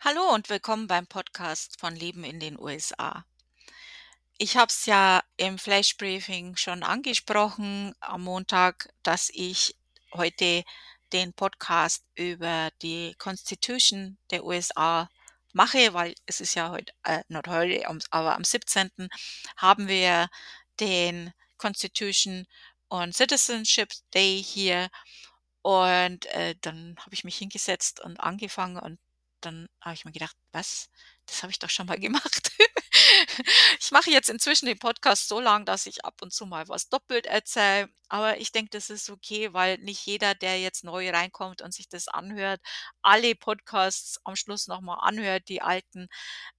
Hallo und willkommen beim Podcast von Leben in den USA. Ich habe es ja im Flash Briefing schon angesprochen am Montag, dass ich heute den Podcast über die Constitution der USA mache, weil es ist ja heute, äh, nicht heute, aber am 17. haben wir den Constitution und Citizenship Day hier. Und äh, dann habe ich mich hingesetzt und angefangen und dann habe ich mir gedacht, was? Das habe ich doch schon mal gemacht. ich mache jetzt inzwischen den Podcast so lang, dass ich ab und zu mal was doppelt erzähle. Aber ich denke, das ist okay, weil nicht jeder, der jetzt neu reinkommt und sich das anhört, alle Podcasts am Schluss nochmal anhört, die alten.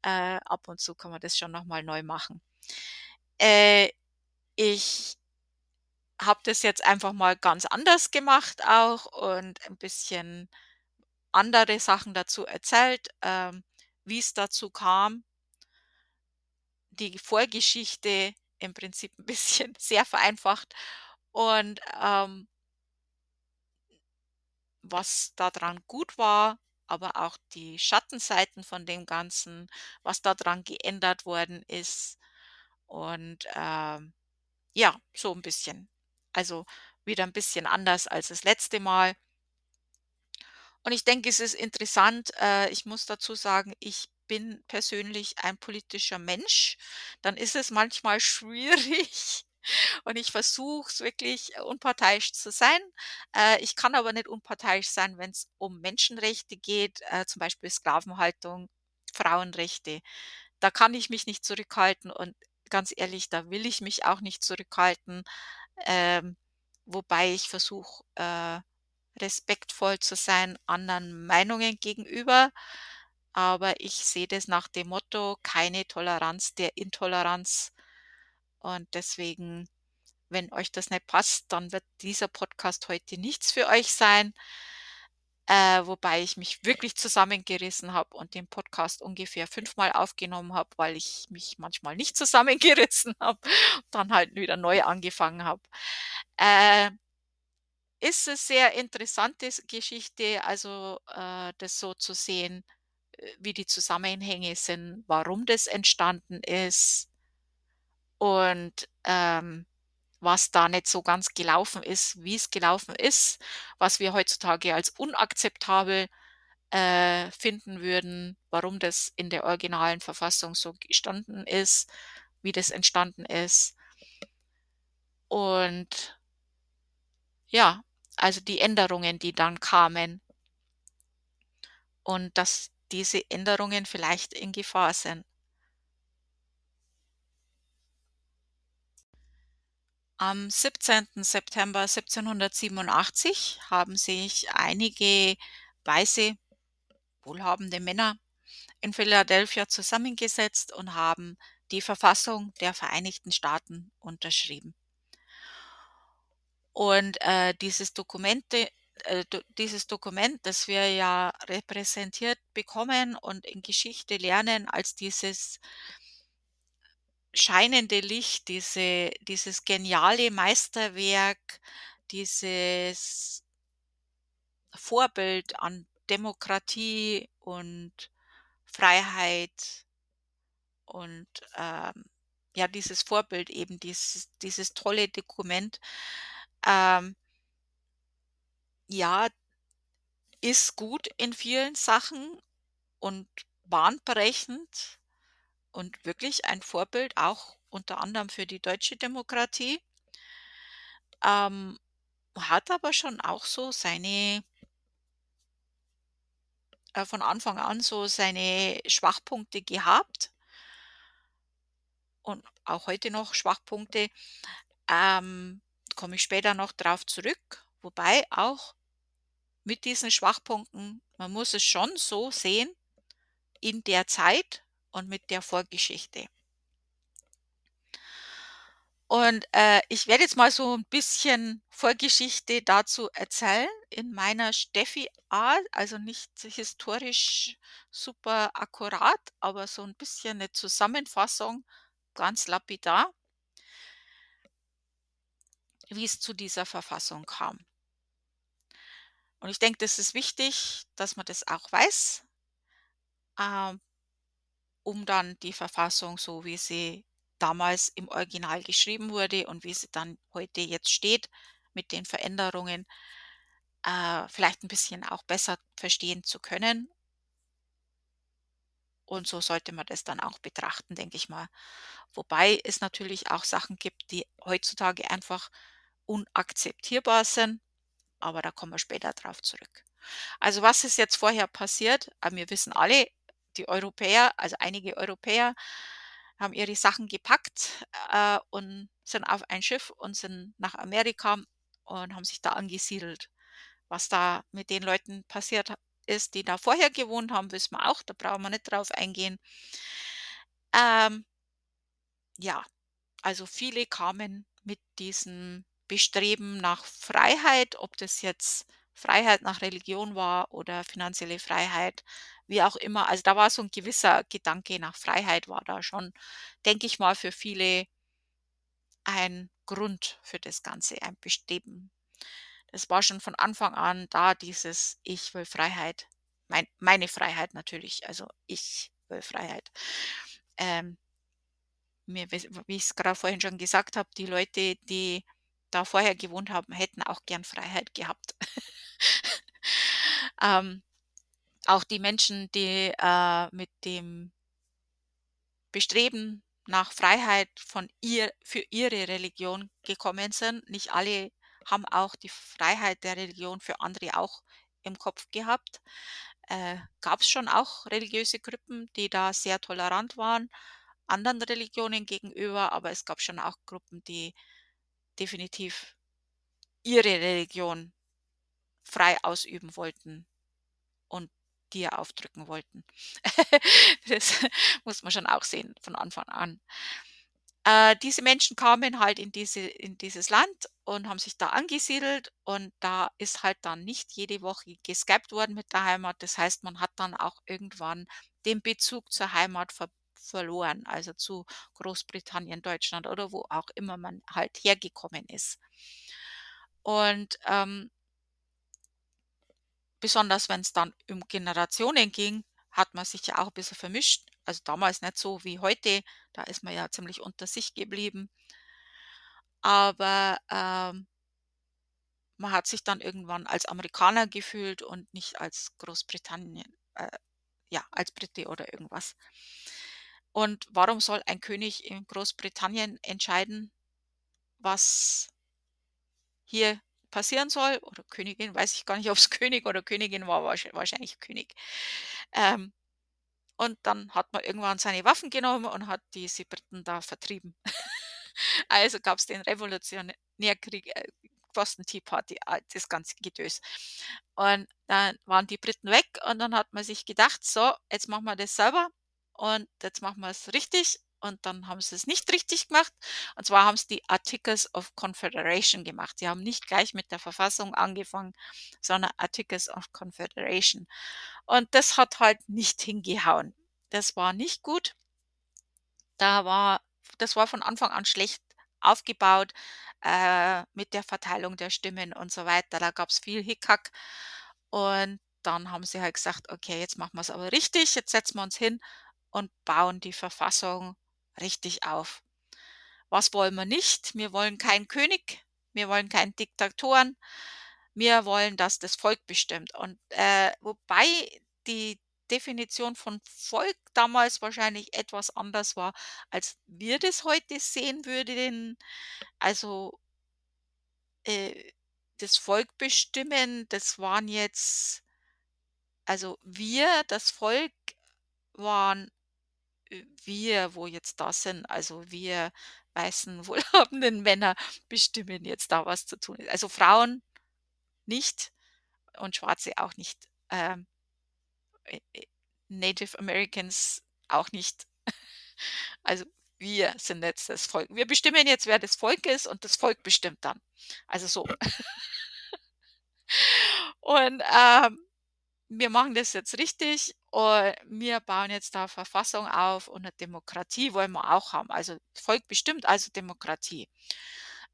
Äh, ab und zu kann man das schon nochmal neu machen. Äh, ich habe das jetzt einfach mal ganz anders gemacht auch und ein bisschen andere Sachen dazu erzählt, ähm, wie es dazu kam. Die Vorgeschichte im Prinzip ein bisschen sehr vereinfacht und, ähm was daran gut war, aber auch die Schattenseiten von dem Ganzen, was daran geändert worden ist und, ähm, ja, so ein bisschen. Also, wieder ein bisschen anders als das letzte Mal. Und ich denke, es ist interessant, äh, ich muss dazu sagen, ich bin persönlich ein politischer Mensch. Dann ist es manchmal schwierig und ich versuche es wirklich äh, unparteiisch zu sein. Äh, ich kann aber nicht unparteiisch sein, wenn es um Menschenrechte geht, äh, zum Beispiel Sklavenhaltung, Frauenrechte. Da kann ich mich nicht zurückhalten und ganz ehrlich, da will ich mich auch nicht zurückhalten, ähm, wobei ich versuche, äh respektvoll zu sein anderen Meinungen gegenüber. Aber ich sehe das nach dem Motto: „Keine Toleranz der Intoleranz.“ Und deswegen, wenn euch das nicht passt, dann wird dieser Podcast heute nichts für euch sein. Äh, wobei ich mich wirklich zusammengerissen habe und den Podcast ungefähr fünfmal aufgenommen habe, weil ich mich manchmal nicht zusammengerissen habe und dann halt wieder neu angefangen habe. Äh ist es sehr interessante Geschichte, also, äh, das so zu sehen, äh, wie die Zusammenhänge sind, warum das entstanden ist und, ähm, was da nicht so ganz gelaufen ist, wie es gelaufen ist, was wir heutzutage als unakzeptabel, äh, finden würden, warum das in der originalen Verfassung so gestanden ist, wie das entstanden ist. Und ja, also die Änderungen, die dann kamen und dass diese Änderungen vielleicht in Gefahr sind. Am 17. September 1787 haben sich einige weiße, wohlhabende Männer in Philadelphia zusammengesetzt und haben die Verfassung der Vereinigten Staaten unterschrieben. Und, äh, dieses Dokumente äh, dieses Dokument, das wir ja repräsentiert bekommen und in Geschichte lernen als dieses scheinende Licht, diese dieses geniale Meisterwerk, dieses Vorbild an Demokratie und Freiheit und, ähm, ja, dieses Vorbild eben, dieses dieses tolle Dokument, ähm ja, ist gut in vielen Sachen und bahnbrechend und wirklich ein Vorbild auch unter anderem für die deutsche Demokratie. Ähm, hat aber schon auch so seine äh, von Anfang an so seine Schwachpunkte gehabt und auch heute noch Schwachpunkte. Ähm, komme ich später noch drauf zurück, wobei auch mit diesen Schwachpunkten man muss es schon so sehen in der Zeit und mit der Vorgeschichte. Und, äh, ich werde jetzt mal so ein bisschen Vorgeschichte dazu erzählen in meiner Steffi-Art, also nicht historisch super akkurat, aber so ein bisschen eine Zusammenfassung, ganz lapidar, wie es zu dieser Verfassung kam. Und ich denke, das ist wichtig, dass man das auch weiß. ähm, um dann die Verfassung, so wie sie damals im Original geschrieben wurde und wie sie dann heute jetzt steht mit den Veränderungen, äh, vielleicht ein bisschen auch besser verstehen zu können. Und so sollte man das dann auch betrachten, denke ich mal. Wobei es natürlich auch Sachen gibt, die heutzutage einfach unakzeptierbar sind, aber da kommen wir später drauf zurück. Also, was ist jetzt vorher passiert? Ah, wir wissen alle, die Europäer, also einige Europäer haben ihre Sachen gepackt, äh, und sind auf ein Schiff und sind nach Amerika und haben sich da angesiedelt. Was da mit den Leuten passiert ist, die da vorher gewohnt haben, wissen wir auch, da brauchen wir nicht drauf eingehen. Ähm, ja, also viele kamen mit diesem Bestreben nach Freiheit, ob das jetzt Freiheit nach Religion war oder finanzielle Freiheit, wie auch immer. Also da war so ein gewisser Gedanke nach Freiheit war da schon, denke ich mal, für viele ein Grund für das Ganze, ein Bestreben. Das war schon von Anfang an da, dieses „Ich will Freiheit“. Mein meine Freiheit natürlich, also ich will Freiheit. Ähm, mir wie ich's grad vorhin schon gesagt habe, die Leute, die da vorher gewohnt haben, hätten auch gern Freiheit gehabt. Ähm, auch die Menschen, die, äh, mit dem Bestreben nach Freiheit von ihr für ihre Religion gekommen sind. Nicht alle haben auch die Freiheit der Religion für andere auch im Kopf gehabt. Äh, Gab es schon auch religiöse Gruppen, die da sehr tolerant waren anderen Religionen gegenüber, aber es gab schon auch Gruppen, die definitiv ihre Religion frei ausüben wollten und dir aufdrücken wollten. Das muss man schon auch sehen von Anfang an. Äh, diese Menschen kamen halt in diese in dieses Land und haben sich da angesiedelt und da ist halt dann nicht jede Woche geskypt worden mit der Heimat. Das heißt, man hat dann auch irgendwann den Bezug zur Heimat ver verloren, also zu Großbritannien, Deutschland oder wo auch immer man halt hergekommen ist. Und, ähm Besonders wenn es dann um Generationen ging, hat man sich ja auch 'n bisschen vermischt. Also, damals nicht so wie heute, da ist man ja ziemlich unter sich geblieben. Aber, ähm, man hat sich dann irgendwann als Amerikaner gefühlt und nicht als Großbritannien äh, ja, als Brite oder irgendwas. Und warum soll ein König in Großbritannien entscheiden, was hier passieren soll oder Königin, weiß ich gar nicht, ob es König oder Königin war, wahrsch wahrscheinlich König. Ähm, und dann hat man irgendwann seine Waffen genommen und hat diese Briten da vertrieben. Also gab es den Revolutionärkrieg, äh, Boston Tea Party, das ganze Gedöns. Und dann waren die Briten weg und dann hat man sich gedacht: „So, jetzt machen wir das selber und jetzt machen wir es richtig.“ Und dann haben sie es nicht richtig gemacht. Und zwar haben sie die Articles of Confederation gemacht. Sie haben nicht gleich mit der Verfassung angefangen, sondern Articles of Confederation. Und das hat halt nicht hingehauen. Das war nicht gut. Da war das war von Anfang an schlecht aufgebaut, äh, mit der Verteilung der Stimmen und so weiter. Da gab's viel Hickhack. Und dann haben sie halt gesagt: „Okay, jetzt machen wir's aber richtig. Jetzt setzen wir uns hin und bauen die Verfassung richtig auf.“ Was wollen wir nicht? Wir wollen keinen König, wir wollen keinen Diktatoren, wir wollen, dass das Volk bestimmt. Und, äh, wobei die Definition von Volk damals wahrscheinlich etwas anders war, als wir das heute sehen würden. Also, äh, das Volk bestimmen, das waren jetzt also wir, das Volk, waren, wir, wo jetzt da sind. Also wir weißen, wohlhabenden Männer bestimmen jetzt da, was zu tun ist. Also Frauen nicht und Schwarze auch nicht. Ähm, äh, äh, Native Americans auch nicht. Also, wir sind jetzt das Volk. Wir bestimmen jetzt, wer das Volk ist und das Volk bestimmt dann. Also so. Und, ähm, wir machen das jetzt richtig und wir bauen jetzt da Verfassung auf und 'ne Demokratie wollen wir auch haben. Also, Volk bestimmt, also Demokratie.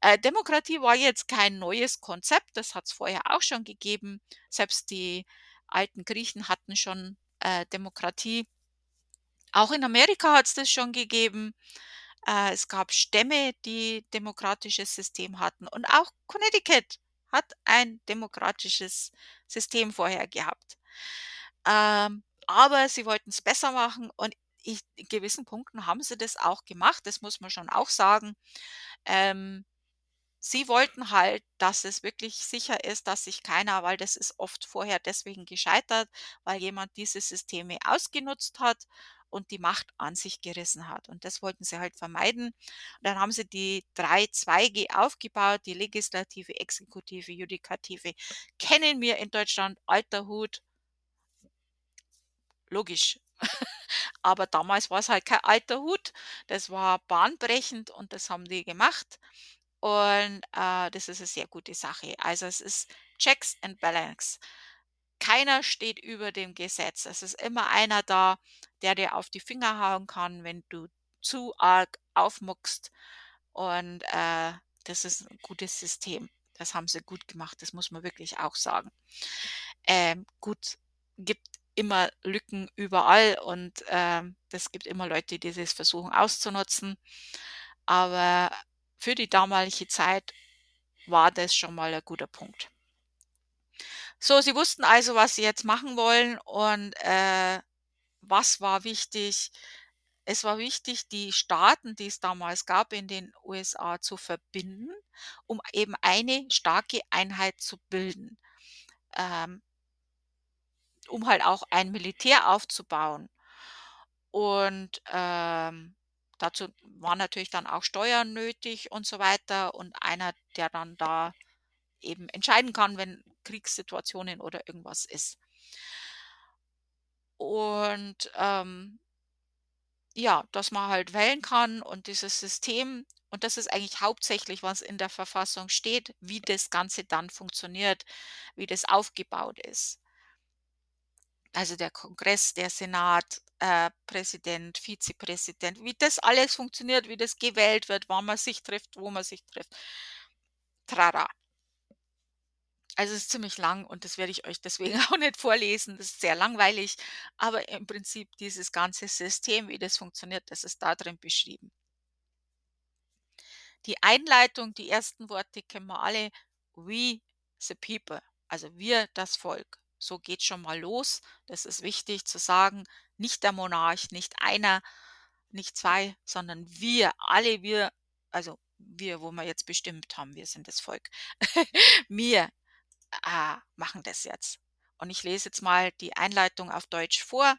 Äh, Demokratie war jetzt kein neues Konzept, das hat's vorher auch schon gegeben. Selbst die alten Griechen hatten schon äh, Demokratie. Auch in Amerika hat es das schon gegeben. Äh, es gab Stämme, die demokratisches System hatten und auch Connecticut hat ein demokratisches System vorher gehabt. Ähm, aber sie wollten es besser machen und ich in gewissen Punkten haben sie das auch gemacht, das muss man schon auch sagen. Ähm, sie wollten halt, dass es wirklich sicher ist, dass sich keiner weil das ist oft vorher deswegen gescheitert, weil jemand diese Systeme ausgenutzt hat und die Macht an sich gerissen hat. Und das wollten sie halt vermeiden. Und dann haben sie die drei Zweige aufgebaut, die Legislative, Exekutive, Judikative. Kennen wir in Deutschland, alter Hut. Logisch. Aber damals war es halt kein alter Hut. Das war bahnbrechend und das haben die gemacht. Und äh, das ist eine sehr gute Sache. Also es ist Checks and Balance. Keiner steht über dem Gesetz. Es ist immer einer da, der dir auf die Finger hauen kann, wenn du zu arg aufmuckst. Und äh, das ist ein gutes System. Das haben sie gut gemacht, das muss man wirklich auch sagen. Ähm, gut, gibt immer Lücken überall und ähm, das gibt immer Leute, die das versuchen auszunutzen. Aber für die damalige Zeit war das schon mal ein guter Punkt. So, sie wussten also, was sie jetzt machen wollen und äh, was war wichtig? Es war wichtig, die Staaten, die es damals gab in den USA, zu verbinden, um eben eine starke Einheit zu bilden. Ähm, um halt auch ein Militär aufzubauen. Und ähm, dazu waren natürlich dann auch Steuern nötig und so weiter. Und einer, der dann da eben entscheiden kann, wenn Kriegssituationen oder irgendwas ist. Und ähm, ja, dass man halt wählen kann und dieses System, und das ist eigentlich hauptsächlich, was in der Verfassung steht, wie das Ganze dann funktioniert, wie das aufgebaut ist. Also der Kongress, der Senat, äh, Präsident, Vizepräsident, wie das alles funktioniert, wie das gewählt wird, wann man sich trifft, wo man sich trifft. Trara. Also es ist ziemlich lang und das werde ich euch deswegen auch nicht vorlesen. Das ist sehr langweilig, aber im Prinzip dieses ganze System, wie das funktioniert, das ist da drin beschrieben. Die Einleitung, die ersten Worte kennen wir alle. We the people, also wir das Volk. So geht schon mal los. Das ist wichtig zu sagen. Nicht der Monarch, nicht einer, nicht zwei, sondern wir, alle wir, also wir, wo wir jetzt bestimmt haben, wir sind das Volk. wir äh, machen das jetzt. Und ich lese jetzt mal die Einleitung auf Deutsch vor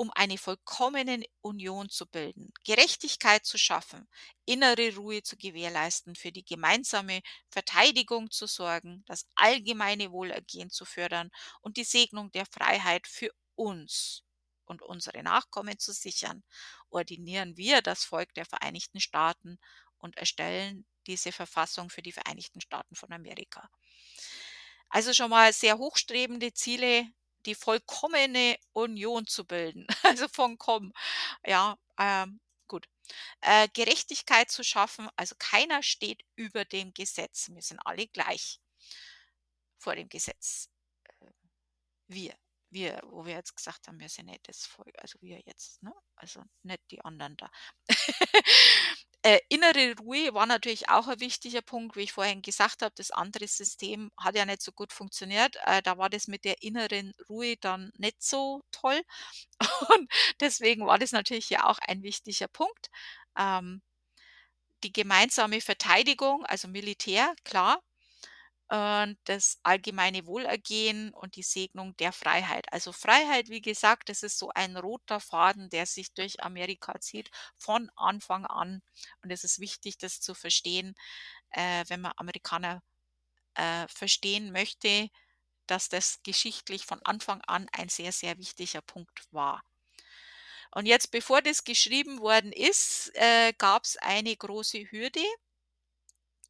um eine vollkommene Union zu bilden, Gerechtigkeit zu schaffen, innere Ruhe zu gewährleisten, für die gemeinsame Verteidigung zu sorgen, das allgemeine Wohlergehen zu fördern und die Segnung der Freiheit für uns und unsere Nachkommen zu sichern, ordinieren wir das Volk der Vereinigten Staaten und erstellen diese Verfassung für die Vereinigten Staaten von Amerika. Also schon mal sehr hochstrebende Ziele, die vollkommene Union zu bilden. Also von komm, ja, ähm, gut. Äh, Gerechtigkeit zu schaffen, also keiner steht über dem Gesetz. Wir sind alle gleich vor dem Gesetz. Äh, wir, wir, wo wir jetzt gesagt haben, wir sind nicht das Volk, also wir jetzt, ne? Also nicht die anderen da. Äh, innere Ruhe war natürlich auch ein wichtiger Punkt, wie ich vorhin gesagt habe. Das andere System hat ja nicht so gut funktioniert. Äh, da war das mit der inneren Ruhe dann nicht so toll. Und deswegen war das natürlich ja auch ein wichtiger Punkt. Ähm, die gemeinsame Verteidigung, also Militär, klar, und das allgemeine Wohlergehen und die Segnung der Freiheit. Also Freiheit, wie gesagt, das ist so ein roter Faden, der sich durch Amerika zieht von Anfang an. Und es ist wichtig, das zu verstehen, äh, wenn man Amerikaner äh, verstehen möchte, dass das geschichtlich von Anfang an ein sehr, sehr wichtiger Punkt war. Und jetzt, bevor das geschrieben worden ist, äh, gab es eine große Hürde.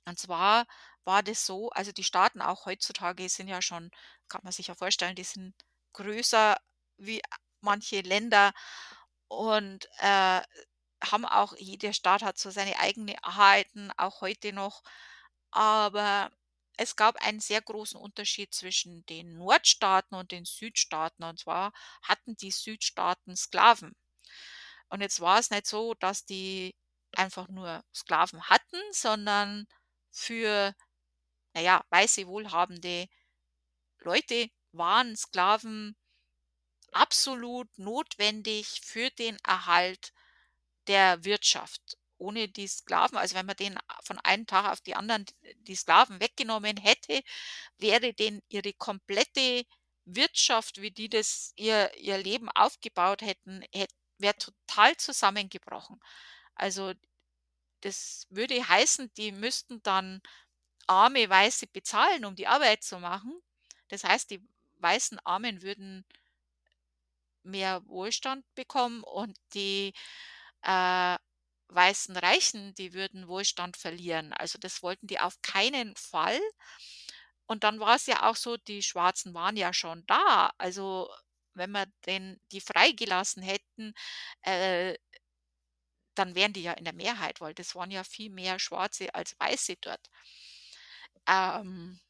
Und zwar war das so also die Staaten auch heutzutage sind ja schon kann man sich ja vorstellen, die sind größer wie manche Länder und, äh, haben auch jeder Staat hat so seine eigene Wahrheiten, auch heute noch. Aber es gab einen sehr großen Unterschied zwischen den Nordstaaten und den Südstaaten. Und zwar hatten die Südstaaten Sklaven. Und jetzt war es nicht so, dass die einfach nur Sklaven hatten, sondern für, naja, weiße, wohlhabende Leute waren Sklaven absolut notwendig für den Erhalt der Wirtschaft. Ohne die Sklaven, also wenn man den von einem Tag auf die anderen die Sklaven weggenommen hätte, wäre denen ihre komplette Wirtschaft, wie die das ihr, ihr Leben aufgebaut hätten, hätt, wäre total zusammengebrochen. Also das würde heißen, die müssten dann arme Weiße bezahlen, um die Arbeit zu machen. Das heißt, die weißen Armen würden mehr Wohlstand bekommen und die äh, weißen Reichen, die würden Wohlstand verlieren. Also das wollten die auf keinen Fall. Und dann war es ja auch so, die Schwarzen waren ja schon da. Also wenn wir den, die freigelassen hätten, äh, dann wären die ja in der Mehrheit, weil das waren ja viel mehr Schwarze als Weiße dort. Ähm,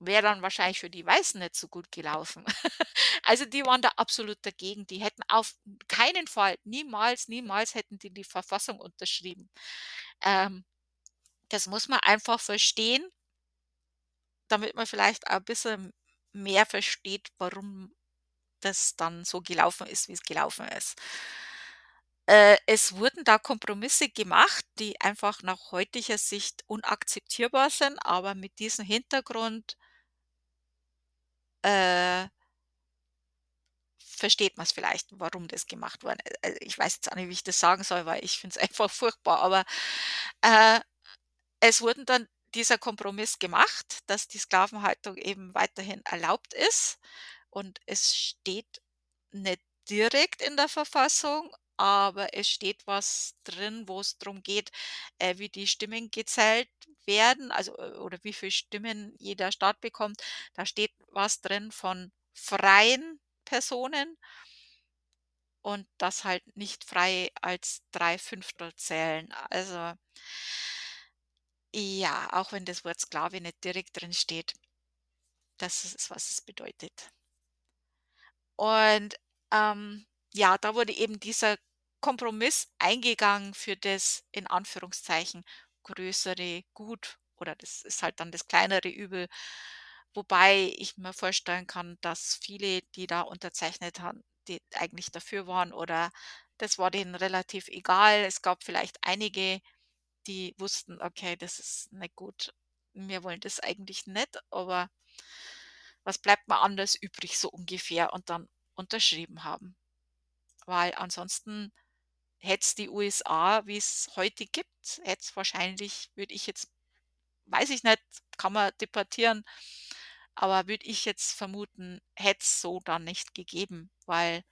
wäre dann wahrscheinlich für die Weißen nicht so gut gelaufen. Also die waren da absolut dagegen. Die hätten auf keinen Fall, niemals, niemals hätten die die Verfassung unterschrieben. Ähm, das muss man einfach verstehen, damit man vielleicht auch ein bisschen mehr versteht, warum das dann so gelaufen ist, wie es gelaufen ist. Äh, es wurden da Kompromisse gemacht, die einfach nach heutiger Sicht unakzeptierbar sind, aber mit diesem Hintergrund äh, versteht man es vielleicht, warum das gemacht wurde. Also, ich weiß jetzt auch nicht, wie ich das sagen soll, weil ich finde es einfach furchtbar, aber, äh, es wurden dann dieser Kompromiss gemacht, dass die Sklavenhaltung eben weiterhin erlaubt ist und es steht nicht direkt in der Verfassung, aber es steht was drin, wo es darum geht, äh, wie die Stimmen gezählt werden, also, äh, oder wie viele Stimmen jeder Staat bekommt. Da steht was drin von freien Personen und das halt nicht frei als drei Fünftel zählen. Also ja, auch wenn das Wort Sklave nicht direkt drin steht. Das ist, was es bedeutet. Und ähm, ja, da wurde eben dieser Kompromiss eingegangen für das in Anführungszeichen größere Gut oder das ist halt dann das kleinere Übel, Wobei ich mir vorstellen kann, dass viele, die da unterzeichnet haben, die eigentlich dafür waren oder das war denen relativ egal. Es gab vielleicht einige, die wussten, okay, das ist nicht gut. Wir wollen das eigentlich nicht, aber was bleibt mir anders übrig, so ungefähr, und dann unterschrieben haben. Weil ansonsten hätte es die USA, wie es heute gibt, hätte es wahrscheinlich, würde ich jetzt, weiß ich nicht, kann man debattieren, aber würde ich jetzt vermuten, hätte es so dann nicht gegeben, weil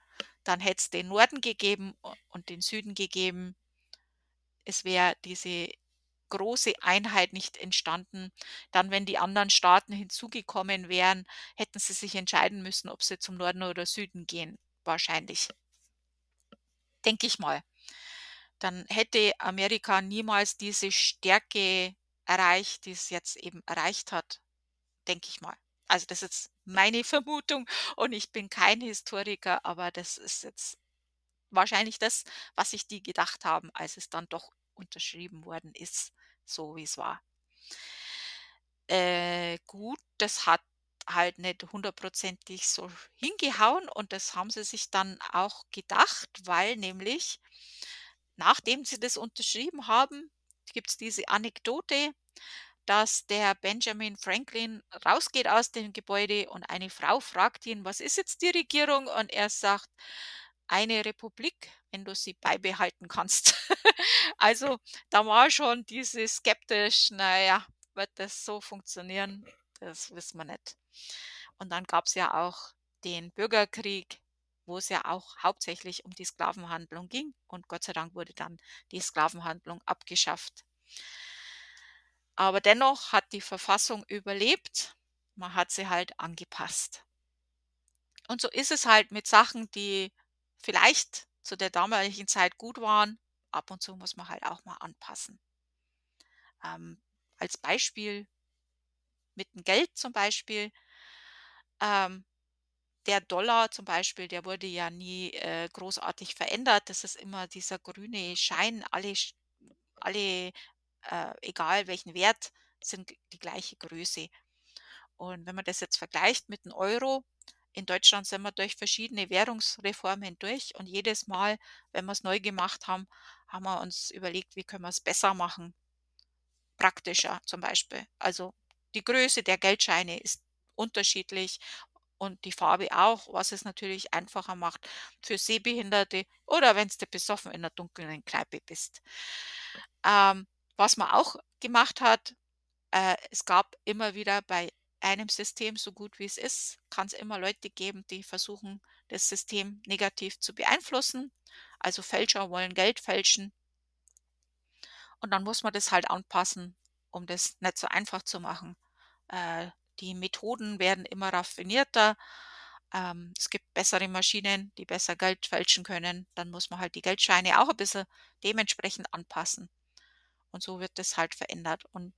dann hätte es den Norden gegeben und den Süden gegeben. Es wäre diese große Einheit nicht entstanden. Dann, wenn die anderen Staaten hinzugekommen wären, hätten sie sich entscheiden müssen, ob sie zum Norden oder Süden gehen. Wahrscheinlich. Denke ich mal. Dann hätte Amerika niemals diese Stärke erreicht, die es jetzt eben erreicht hat. Denke ich mal. Also das ist jetzt meine Vermutung und ich bin kein Historiker, aber das ist jetzt wahrscheinlich das, was sich die gedacht haben, als es dann doch unterschrieben worden ist, so wie es war. Äh, gut, das hat halt nicht hundertprozentig so hingehauen und das haben sie sich dann auch gedacht, weil nämlich nachdem sie das unterschrieben haben, gibt es diese Anekdote, dass der Benjamin Franklin rausgeht aus dem Gebäude und eine Frau fragt ihn, was ist jetzt die Regierung? Und er sagt, eine Republik, wenn du sie beibehalten kannst. also da war schon diese skeptisch, naja, wird das so funktionieren? Das wissen wir nicht. Und dann gab es ja auch den Bürgerkrieg, wo es ja auch hauptsächlich um die Sklavenhandlung ging. Und Gott sei Dank wurde dann die Sklavenhandlung abgeschafft. Aber dennoch hat die Verfassung überlebt. Man hat sie halt angepasst. Und so ist es halt mit Sachen, die vielleicht zu der damaligen Zeit gut waren. Ab und zu muss man halt auch mal anpassen. Ähm, als Beispiel mit dem Geld zum Beispiel. Ähm, der Dollar zum Beispiel, der wurde ja nie, äh, großartig verändert. Das ist immer dieser grüne Schein. Alle alle, äh, egal welchen Wert, sind die gleiche Größe. Und wenn man das jetzt vergleicht mit dem Euro in Deutschland sind wir durch verschiedene Währungsreformen durch und jedes Mal, wenn wir's neu gemacht haben, haben wir uns überlegt, wie können wir's besser machen praktischer zum Beispiel. Also, die Größe der Geldscheine ist unterschiedlich und die Farbe auch, was es natürlich einfacher macht für Sehbehinderte oder wenn's du besoffen in 'ner dunklen Kneipe bist. Ähm, was man auch gemacht hat, äh, es gab immer wieder bei einem System, so gut wie es ist, kann's immer Leute geben, die versuchen, das System negativ zu beeinflussen. Also, Fälscher wollen Geld fälschen. Und dann muss man das halt anpassen, um das nicht so einfach zu machen. Äh, die Methoden werden immer raffinierter. Ähm, es gibt bessere Maschinen, die besser Geld fälschen können. Dann muss man halt die Geldscheine auch 'n bisschen dementsprechend anpassen. Und so wird das halt verändert. Und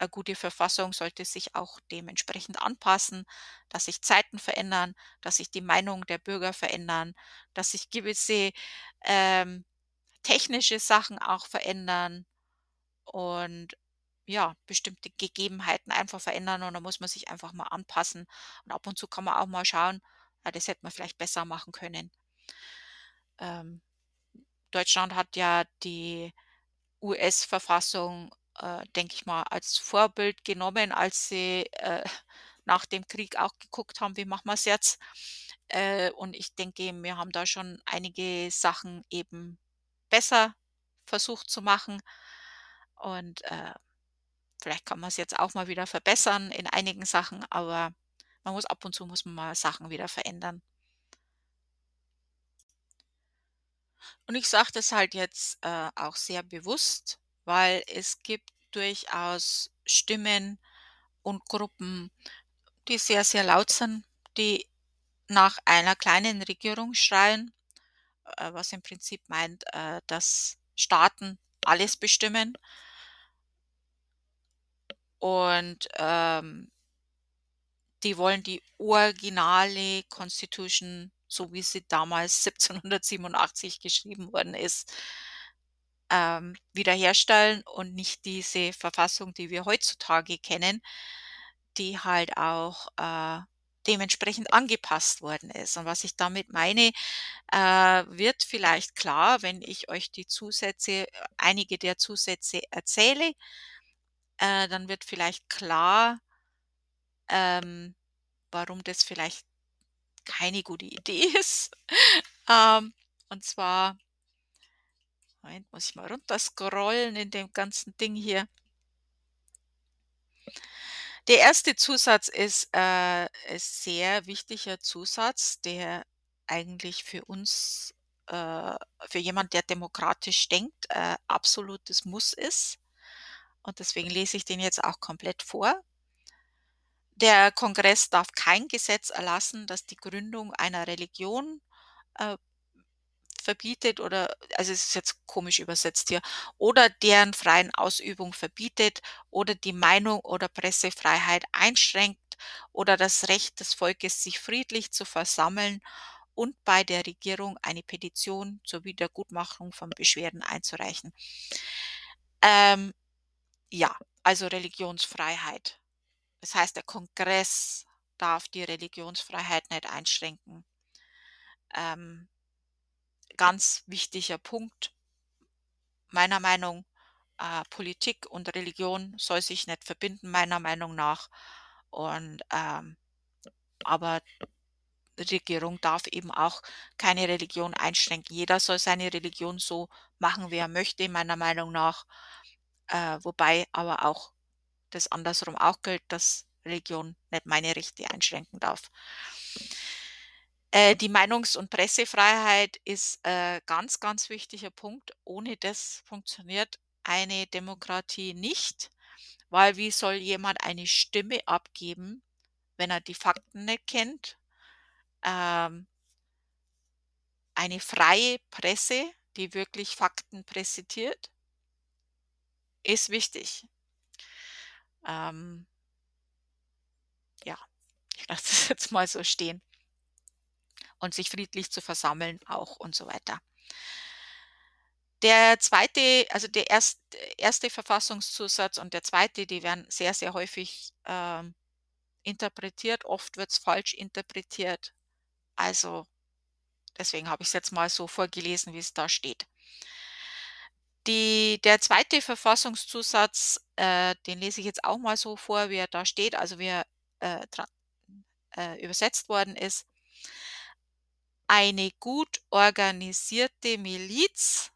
a gute Verfassung sollte sich auch dementsprechend anpassen, dass sich Zeiten verändern, dass sich die Meinung der Bürger verändern, dass sich gewisse, ähm, technische Sachen auch verändern und ja, bestimmte Gegebenheiten einfach verändern und da muss man sich einfach mal anpassen. Und ab und zu kann man auch mal schauen: „Ah, das hätte man vielleicht besser machen können.“ Ähm, Deutschland hat ja die US-Verfassung, äh, denke ich mal, als Vorbild genommen, als sie, äh, nach dem Krieg auch geguckt haben: „Wie machen wir's jetzt?“ Äh, und ich denke, wir haben da schon einige Sachen eben besser versucht zu machen und, äh, vielleicht kann man's jetzt auch mal wieder verbessern in einigen Sachen, aber man muss ab und zu muss man mal Sachen wieder verändern. Und ich sage das halt jetzt, äh, auch sehr bewusst, weil es gibt durchaus Stimmen und Gruppen, die sehr, sehr laut sind, die nach einer kleinen Regierung schreien, äh, was im Prinzip meint, äh, dass Staaten alles bestimmen. Und, ähm die wollen die originale Constitution, so wie sie damals 1787 geschrieben worden ist ähm, wiederherstellen und nicht diese Verfassung, die wir heutzutage kennen, die halt auch, äh, dementsprechend angepasst worden ist. Und was ich damit meine, äh, wird vielleicht klar, wenn ich euch die Zusätze einige der Zusätze erzähle. Äh, dann wird vielleicht klar ähm, warum das vielleicht keine gute Idee ist. Ähm, und zwar Moment, muss ich mal runterscrollen in dem ganzen Ding hier. Der 1. Zusatz ist, äh ist sehr wichtiger Zusatz, der eigentlich für uns, äh für jemand, der demokratisch denkt, äh, absolutes Muss ist. Und deswegen lese ich den jetzt auch komplett vor. Der Kongress darf kein Gesetz erlassen, das die Gründung einer Religion, äh, verbietet oder also, es ist jetzt komisch übersetzt hier, oder deren freien Ausübung verbietet oder die Meinung oder Pressefreiheit einschränkt oder das Recht des Volkes, sich friedlich zu versammeln und bei der Regierung eine Petition zur Wiedergutmachung von Beschwerden einzureichen. Ähm, ja, also Religionsfreiheit. Das heißt, der Kongress darf die Religionsfreiheit nicht einschränken. Ähm ganz wichtiger Punkt meiner Meinung, äh, Politik und Religion soll sich nicht verbinden, meiner Meinung nach. Und, ähm aber Regierung darf eben auch keine Religion einschränken. Jeder soll seine Religion so machen, wie er möchte, meiner Meinung nach. Äh, wobei aber auch das andersrum auch gilt, dass Religion nicht meine Rechte einschränken darf. Äh, die Meinungs und Pressefreiheit ist, äh, ganz, ganz wichtiger Punkt. Ohne das funktioniert eine Demokratie nicht, weil wie soll jemand eine Stimme abgeben, wenn er die Fakten nicht kennt? Ähm eine freie Presse, die wirklich Fakten präsentiert, ist wichtig. Ähm ja, ich lasse das jetzt mal so stehen. Und sich friedlich zu versammeln auch und so weiter. Der zweite, also der erst erste Verfassungszusatz und der zweite, die werden sehr, sehr häufig, ähm, interpretiert. Oft wird's falsch interpretiert. Also, deswegen habe ich's jetzt mal so vorgelesen, wie's da steht. Die der zweite Verfassungszusatz, äh, den lese ich jetzt auch mal so vor, wie er da steht, also wie er, äh, äh, übersetzt worden ist. Eine gut organisierte Miliz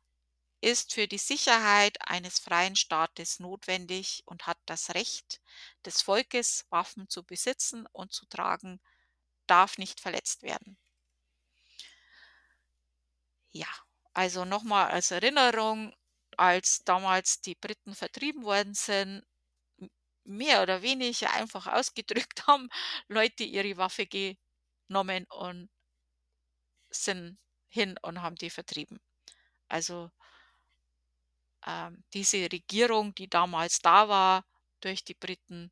ist für die Sicherheit eines freien Staates notwendig und hat das Recht des Volkes, Waffen zu besitzen und zu tragen, darf nicht verletzt werden. Ja, also noch mal als Erinnerung, als damals die Briten vertrieben worden sind, mehr oder weniger einfach ausgedrückt, haben Leute ihre Waffe genommen und sind hin und haben die vertrieben. Also ähm, diese Regierung, die damals da war durch die Briten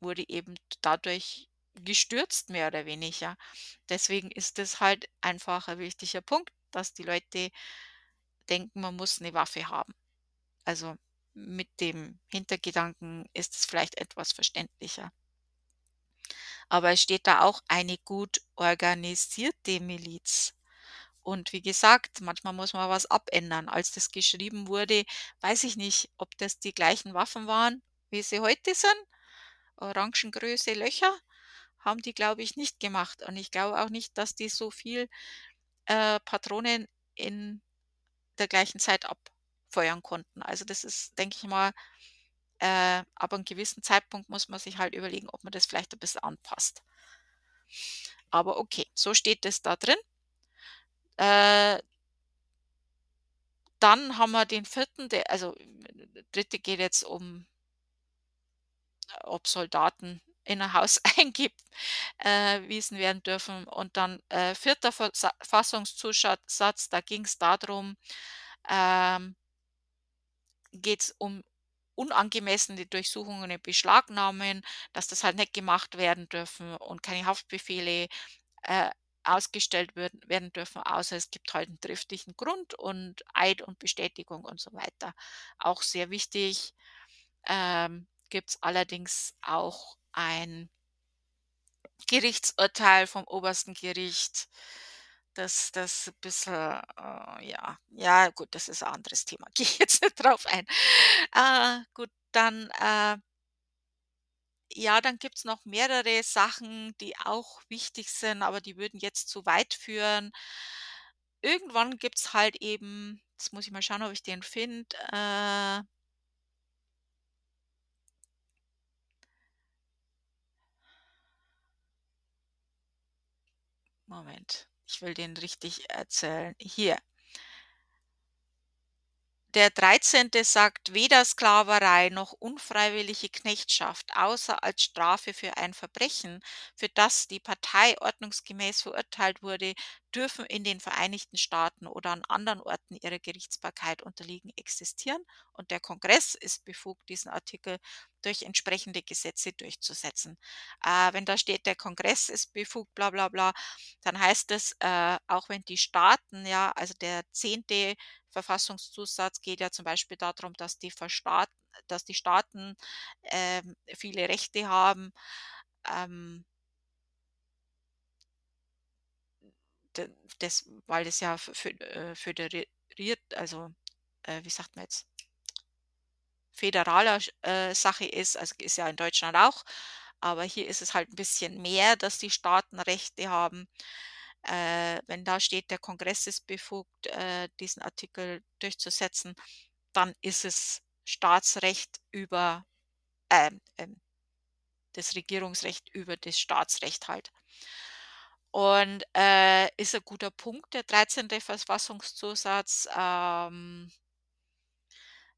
wurde eben dadurch gestürzt, mehr oder weniger. Deswegen ist es halt einfach ein wichtiger Punkt, dass die Leute denken, man muss 'ne Waffe haben. Also, mit dem Hintergedanken ist es vielleicht etwas verständlicher. Aber es steht da auch eine gut organisierte Miliz. Und wie gesagt, manchmal muss man was abändern. Als das geschrieben wurde, weiß ich nicht, ob das die gleichen Waffen waren, wie sie heute sind. Orangengröße Löcher haben die, glaube ich, nicht gemacht. Und ich glaube auch nicht, dass die so viel, äh, Patronen in der gleichen Zeit abfeuern konnten. Also, das ist, denke ich mal äh, ab 'n gewissen Zeitpunkt muss man sich halt überlegen, ob man das vielleicht ein bisschen anpasst. Aber okay, so steht es da drin. Äh dann haben wir den 4., der also, 3. geht jetzt um ob Soldaten in 'n Haus einge äh, werden dürfen. Und dann, äh, 4. Versa Fassungszuscha Satz, da ging's da drum, ähm geht's um unangemessene Durchsuchungen und Beschlagnahmen, dass das halt nicht gemacht werden dürfen und keine Haftbefehle, äh, ausgestellt würden werden dürfen, außer es gibt halt 'n triftigen Grund und Eid und Bestätigung und so weiter. Auch sehr wichtig, ähm, gibt's allerdings auch ein Gerichtsurteil vom obersten Gericht, das das bisschen, äh, ja ja gut, das ist ein anderes Thema. Gehe ich jetzt nicht drauf ein. Äh, gut, dann, äh ja, dann gibt's noch mehrere Sachen, die auch wichtig sind, aber die würden jetzt zu weit führen. Irgendwann gibt's halt eben jetzt muss ich mal schauen, ob ich den finde, Moment, ich will den richtig erzählen. Hier. Der 13. sagt: „Weder Sklaverei noch unfreiwillige Knechtschaft, außer als Strafe für ein Verbrechen, für das die Partei ordnungsgemäß verurteilt wurde, dürfen in den Vereinigten Staaten oder an anderen Orten ihrer Gerichtsbarkeit unterliegen, existieren, und der Kongress ist befugt, diesen Artikel durch entsprechende Gesetze durchzusetzen.“ Äh, wenn da steht, der Kongress ist befugt, bla bla bla, dann heißt es, äh, auch wenn die Staaten ja also der 10. Verfassungszusatz geht ja zum Beispiel da drum, dass die Verstaat dass die Staaten, ähm, viele Rechte haben, ähm das weil das ja äh, föderiert also, äh, wie sagt man jetzt? Föderaler äh, Sache ist, also ist ja in Deutschland auch, aber hier ist es halt 'n bisschen mehr, dass die Staaten Rechte haben. Äh, wenn da steht, der Kongress ist befugt, äh, diesen Artikel durchzusetzen, dann ist es Staatsrecht über ähm, das Regierungsrecht über das Staatsrecht halt. Und, äh, ist ein guter Punkt, der 13. Verfassungszusatz, ähm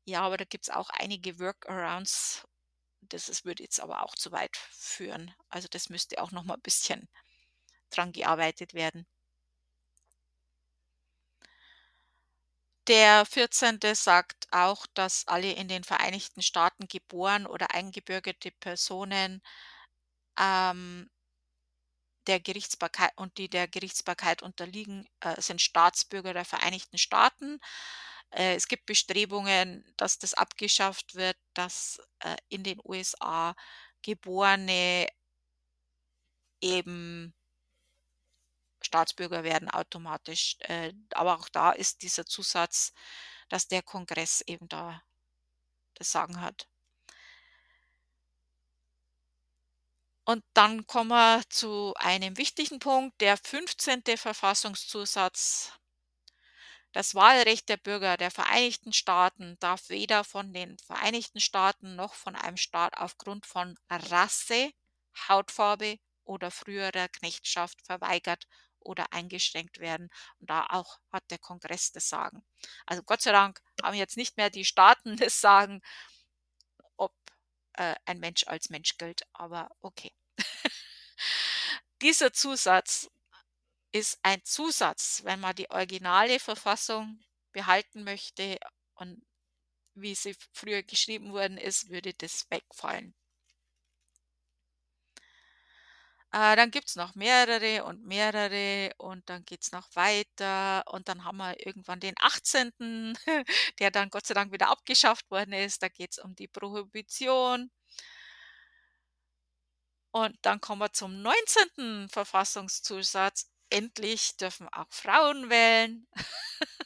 ja, aber da gibt's auch einige Workarounds. Das würde jetzt aber auch zu weit führen. Also, das müsste auch noch mal bisschen dran gearbeitet werden. Der 14. sagt auch, dass alle in den Vereinigten Staaten geboren oder eingebürgerte Personen ähm der Gerichtsbarkei und die der Gerichtsbarkeit unterliegen, äh, sind Staatsbürger der Vereinigten Staaten. Äh, es gibt Bestrebungen, dass das abgeschafft wird, dass, äh, in den USA Geborene eben Staatsbürger werden automatisch. Äh, aber auch da ist dieser Zusatz, dass der Kongress eben da das Sagen hat. Und dann kommen wir zu einem wichtigen Punkt, der 15. Verfassungszusatz. Das Wahlrecht der Bürger der Vereinigten Staaten darf weder von den Vereinigten Staaten noch von einem Staat aufgrund von Rasse, Hautfarbe oder früherer Knechtschaft verweigert oder eingeschränkt werden. Und da auch hat der Kongress das Sagen. Also Gott sei Dank haben jetzt nicht mehr die Staaten das Sagen, ob äh, ein Mensch als Mensch gilt, aber okay. Dieser Zusatz ist ein Zusatz, wenn man die originale Verfassung behalten möchte und wie sie früher geschrieben worden ist, würde das wegfallen. Äh, dann gibt's noch mehrere und mehrere und dann geht's noch weiter und dann haben wir irgendwann den 18., der dann Gott sei Dank wieder abgeschafft worden ist. Da geht's um die Prohibition. Und dann kommen wir zum 19. Verfassungszusatz. Endlich dürfen auch Frauen wählen.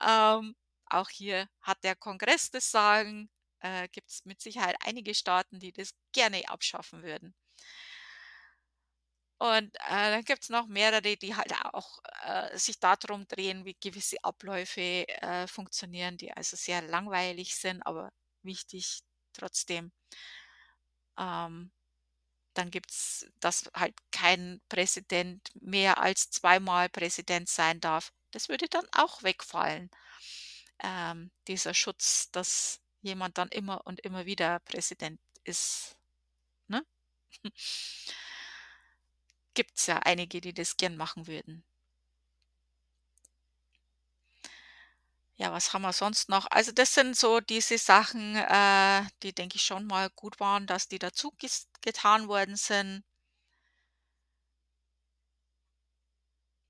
Ähm, auch hier hat der Kongress das Sagen. Äh, gibt's mit Sicherheit einige Staaten, die das gerne abschaffen würden. Und, äh, dann gibt's noch mehrere, die halt auch, äh, sich darum drehen, wie gewisse Abläufe, äh, funktionieren, die also sehr langweilig sind, aber wichtig trotzdem. Ähm, dann gibt's, dass halt kein Präsident mehr als zweimal Präsident sein darf. Das würde dann auch wegfallen. Ähm, dieser Schutz, dass jemand dann immer und immer wieder Präsident ist, ne? Gibt's ja einige, die das gern machen würden. Ja, was haben wir sonst noch? Also, das sind so diese Sachen, äh, die, denke ich, schon mal gut waren, dass die dazu getan worden sind.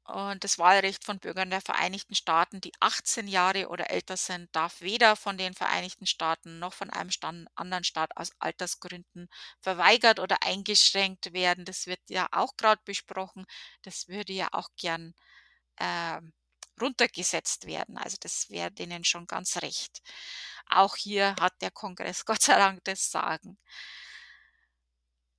Und das Wahlrecht von Bürgern der Vereinigten Staaten, die 18 Jahre oder älter sind, darf weder von den Vereinigten Staaten noch von einem anderen Staat aus Altersgründen verweigert oder eingeschränkt werden. Das wird ja auch gerade besprochen. Das würde ja auch gern, ähm, runtergesetzt werden. Also, das wäre denen schon ganz recht. Auch hier hat der Kongress Gott sei Dank das Sagen.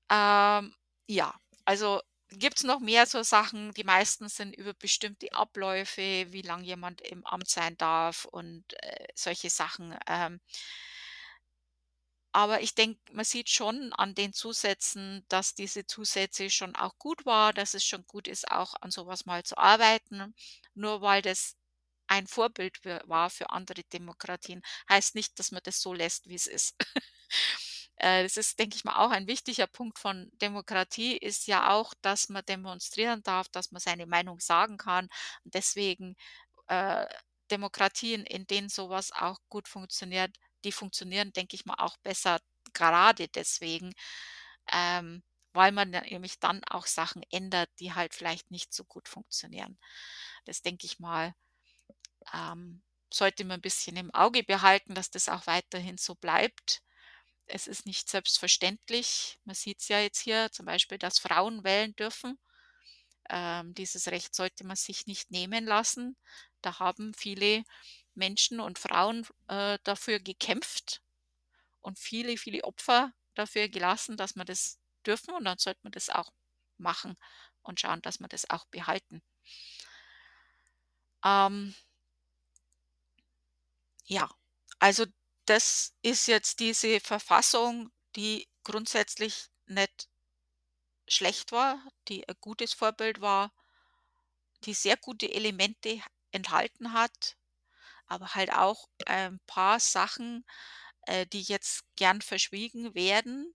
Ähm, ja, also Gibt's noch mehr so Sachen? Die meisten sind über bestimmte Abläufe, wie lang jemand im Amt sein darf und, äh, solche Sachen. Ähm aber ich denke, man sieht schon an den Zusätzen, dass diese Zusätze schon auch gut war, dass es schon gut ist, auch an sowas mal zu arbeiten. Nur weil das ein Vorbild war für andere Demokratien, heißt nicht, dass man das so lässt, wie es ist. Äh, das ist, denke ich mal, auch ein wichtiger Punkt von Demokratie ist ja auch, dass man demonstrieren darf, dass man seine Meinung sagen kann. Deswegen, äh, Demokratien, in denen sowas auch gut funktioniert, die funktionieren, denke ich mal, auch besser gerade deswegen, ähm, weil man nämlich dann auch Sachen ändert, die halt vielleicht nicht so gut funktionieren. Das denke ich mal, ähm, sollte man ein bisschen im Auge behalten, dass das auch weiterhin so bleibt. Es ist nicht selbstverständlich. Man sieht es ja jetzt hier zum Beispiel, dass Frauen wählen dürfen. Ähm, dieses Recht sollte man sich nicht nehmen lassen. Da haben viele Menschen und Frauen äh, dafür gekämpft und viele, viele Opfer dafür gelassen, dass man das dürfen und dann sollte man das auch machen und schauen, dass man das auch behalten. Ähm, ja, also das ist jetzt diese Verfassung, die grundsätzlich nicht schlecht war, die ein gutes Vorbild war, die sehr gute Elemente enthalten hat, aber halt auch ein paar Sachen, äh, die jetzt gern verschwiegen werden,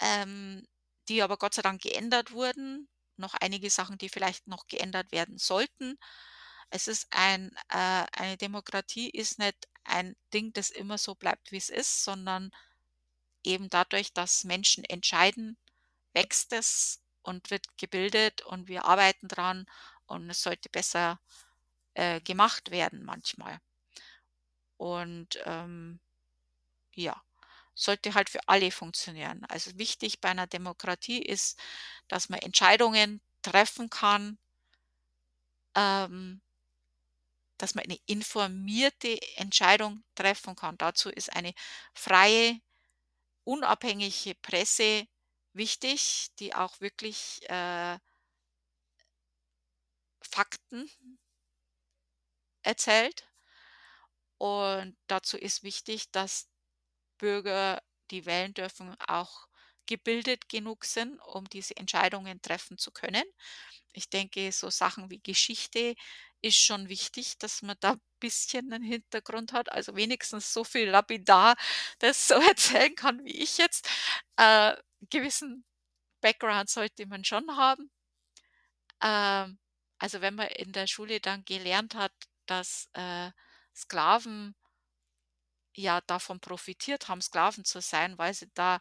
ähm, die aber Gott sei Dank geändert wurden. Noch einige Sachen, die vielleicht noch geändert werden sollten. Es ist ein äh, eine Demokratie ist nicht ein Ding, das immer so bleibt, wie es ist, sondern eben dadurch, dass Menschen entscheiden, wächst es und wird gebildet und wir arbeiten dran und es sollte besser, äh, gemacht werden manchmal. Und, ähm, ja, sollte halt für alle funktionieren. Also, wichtig bei einer Demokratie ist, dass man Entscheidungen treffen kann ähm dass man eine informierte Entscheidung treffen kann. Dazu ist eine freie, unabhängige Presse wichtig, die auch wirklich, äh Fakten erzählt. Und dazu ist wichtig, dass Bürger, die wählen dürfen, auch gebildet genug sind, um diese Entscheidungen treffen zu können. Ich denke, so Sachen wie Geschichte ist schon wichtig, dass man da bisschen 'nen Hintergrund hat, also wenigstens so viel lapidar das so erzählen kann wie ich jetzt. Äh, gewissen Background sollte man schon haben. Ähm, also wenn man in der Schule dann gelernt hat, dass, äh, Sklaven ja davon profitiert haben, Sklaven zu sein, weil sie da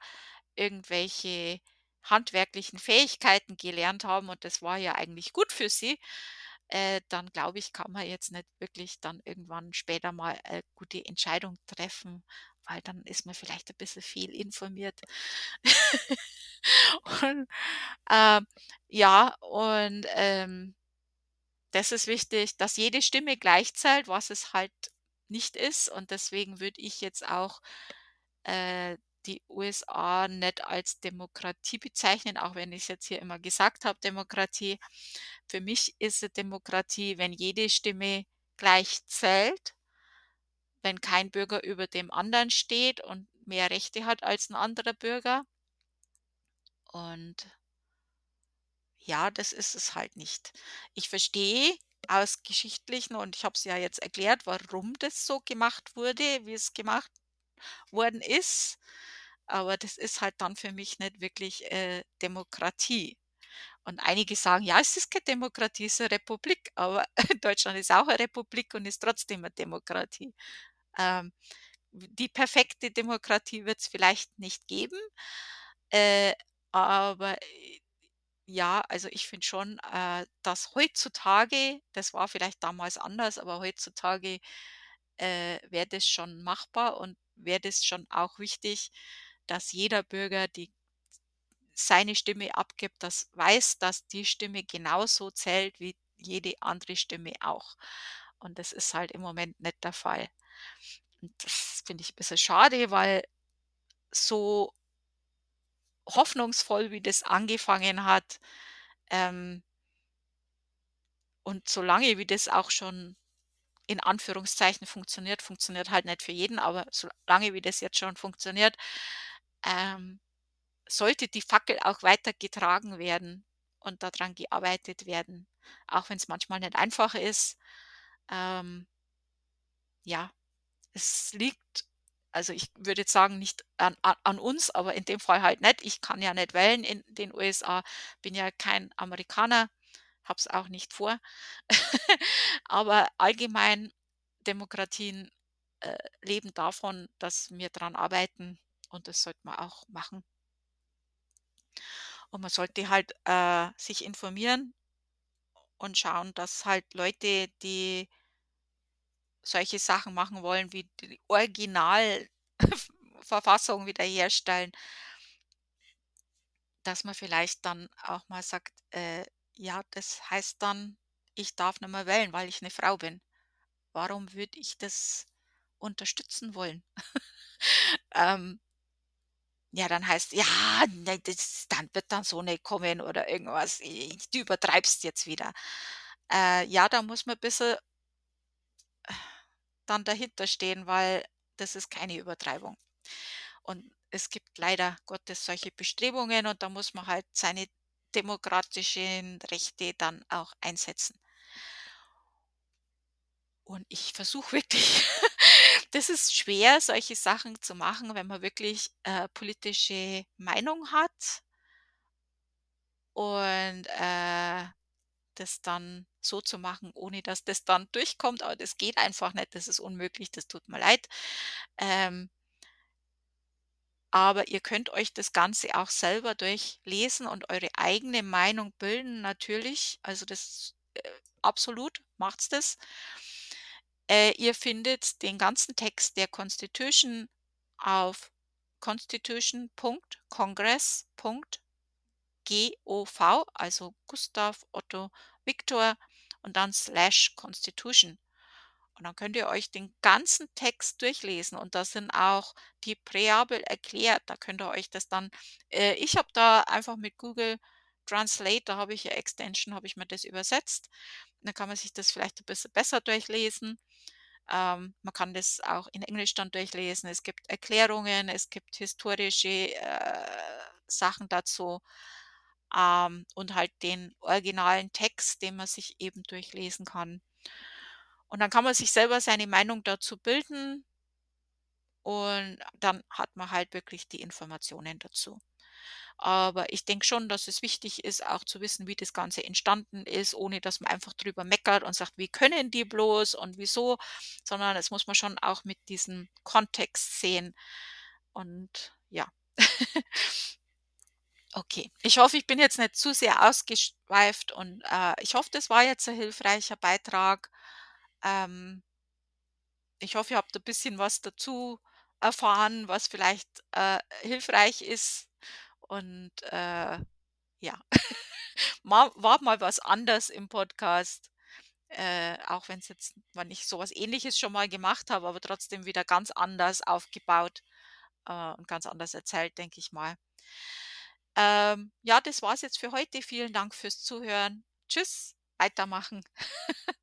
irgendwelche handwerklichen Fähigkeiten gelernt haben und das war ja eigentlich gut für sie, äh, dann glaube ich, kann man jetzt nicht wirklich dann irgendwann später mal eine gute Entscheidung treffen, weil dann ist man vielleicht ein bisschen fehlinformiert. Und, ähm, ja, und, ähm das ist wichtig, dass jede Stimme gleich zählt, was es halt nicht ist. Und deswegen würde ich jetzt auch, äh, die USA nicht als Demokratie bezeichnen, auch wenn ich's jetzt hier immer gesagt habe, Demokratie. Für mich ist 'ne Demokratie, wenn jede Stimme gleich zählt wenn kein Bürger über dem anderen steht und mehr Rechte hat als 'n anderer Bürger. Und ja, das ist es halt nicht. Ich verstehe aus geschichtlichen und ich habe es ja jetzt erklärt, warum das so gemacht wurde, wie es gemacht worden ist, aber das ist halt dann für mich nicht wirklich, äh, Demokratie. Und einige sagen: „Ja, es ist keine Demokratie, es ist 'ne Republik“, aber Deutschland ist auch 'ne Republik und ist trotzdem 'ne Demokratie. Ähm, die perfekte Demokratie wird's vielleicht nicht geben, äh, aber, äh, ja, also ich finde schon, äh, dass heutzutage das war vielleicht damals anders, aber heutzutage, äh, wäre das schon machbar und wäre das schon auch wichtig, dass jeder Bürger die seine Stimme abgibt, dass weiß, dass die Stimme genauso zählt wie jede andere Stimme auch. Und das ist halt im Moment nicht der Fall. Und das finde ich 'n bisschen schade, weil so hoffnungsvoll, wie das angefangen hat, ähm und solange wie das auch schon in Anführungszeichen funktioniert funktioniert halt nicht für jeden, aber solange wie das jetzt schon funktioniert, ähm, sollte die Fackel auch weitergetragen werden und da dran gearbeitet werden, auch wenn's manchmal nicht einfach ist. Ähm ja, es liegt also ich würde sagen, nicht an an uns, aber in dem Fall halt nicht. Ich kann ja nicht wählen in den USA, bin ja kein Amerikaner, habe es auch nicht vor. Aber allgemein Demokratien, äh, leben davon, dass wir dran arbeiten und das sollte man auch machen. Und man sollte halt, äh, sich informieren und schauen, dass halt Leute, die solche Sachen machen wollen, wie die Original Verfassung wiederherstellen dass man vielleicht dann auch mal sagt, äh, ja, das heißt dann, ich darf nicht mehr wählen, weil ich 'ne Frau bin. Warum würde ich das unterstützen wollen? Ähm ja, dann heißt: „Ja, ne, das dann wird dann so nicht kommen“ oder irgendwas. „I du übertreibst jetzt wieder.“ Äh, ja, da muss man bisschen dann dahinterstehen, weil das ist keine Übertreibung. Und es gibt leider Gottes solche Bestrebungen und da muss man halt seine demokratischen Rechte dann auch einsetzen. Und ich versuche wirklich das ist schwer, solche Sachen zu machen, wenn man wirklich, äh, politische Meinung hat und, äh, das dann so zu machen, ohne dass das dann durchkommt, aber das geht einfach nicht. Das ist unmöglich, das tut mir leid. Ähm Aber ihr könnt euch das Ganze auch selber durchlesen und eure eigene Meinung bilden, natürlich. Also, das, äh, absolut, macht's das. Äh, ihr findet den ganzen Text der Constitution auf constitution.congress.gov, also Gustav Otto Viktor und dann Slash Constitution. Und dann könnt ihr euch den ganzen Text durchlesen und da sind auch die Präambel erklärt. Da könnt ihr euch das dann äh, ich habe da einfach mit Google Translate, da habe ich ja Extension, habe ich mir das übersetzt. Dann kann man sich das vielleicht ein bisschen besser durchlesen. Ähm, man kann das auch in Englisch dann durchlesen. Es gibt Erklärungen, es gibt historische, äh, Sachen dazu, ähm, und halt den originalen Text, den man sich eben durchlesen kann. Und dann kann man sich selber seine Meinung dazu bilden und dann hat man halt wirklich die Informationen dazu. Aber ich denke schon, dass es wichtig ist, auch zu wissen, wie das Ganze entstanden ist, ohne dass man einfach drüber meckert und sagt: „Wie können die bloß und wieso?“ Sondern das muss man schon auch mit diesem Kontext sehen. Und ja. Okay. Ich hoffe, ich bin jetzt nicht zu sehr ausgeschweift und, äh, ich hoffe, das war jetzt ein hilfreicher Beitrag. Ähm ich hoffe, ihr habt ein bisschen was dazu erfahren, was vielleicht, äh, hilfreich ist und, äh, ja. War mal was anders im Podcast, äh, auch wenn's jetzt wenn ich so was Ähnliches schon mal gemacht habe, aber trotzdem wieder ganz anders aufgebaut, äh, und ganz anders erzählt, denke ich mal. Ähm, ja, das war's jetzt für heute. Vielen Dank fürs Zuhören. Tschüss, weitermachen.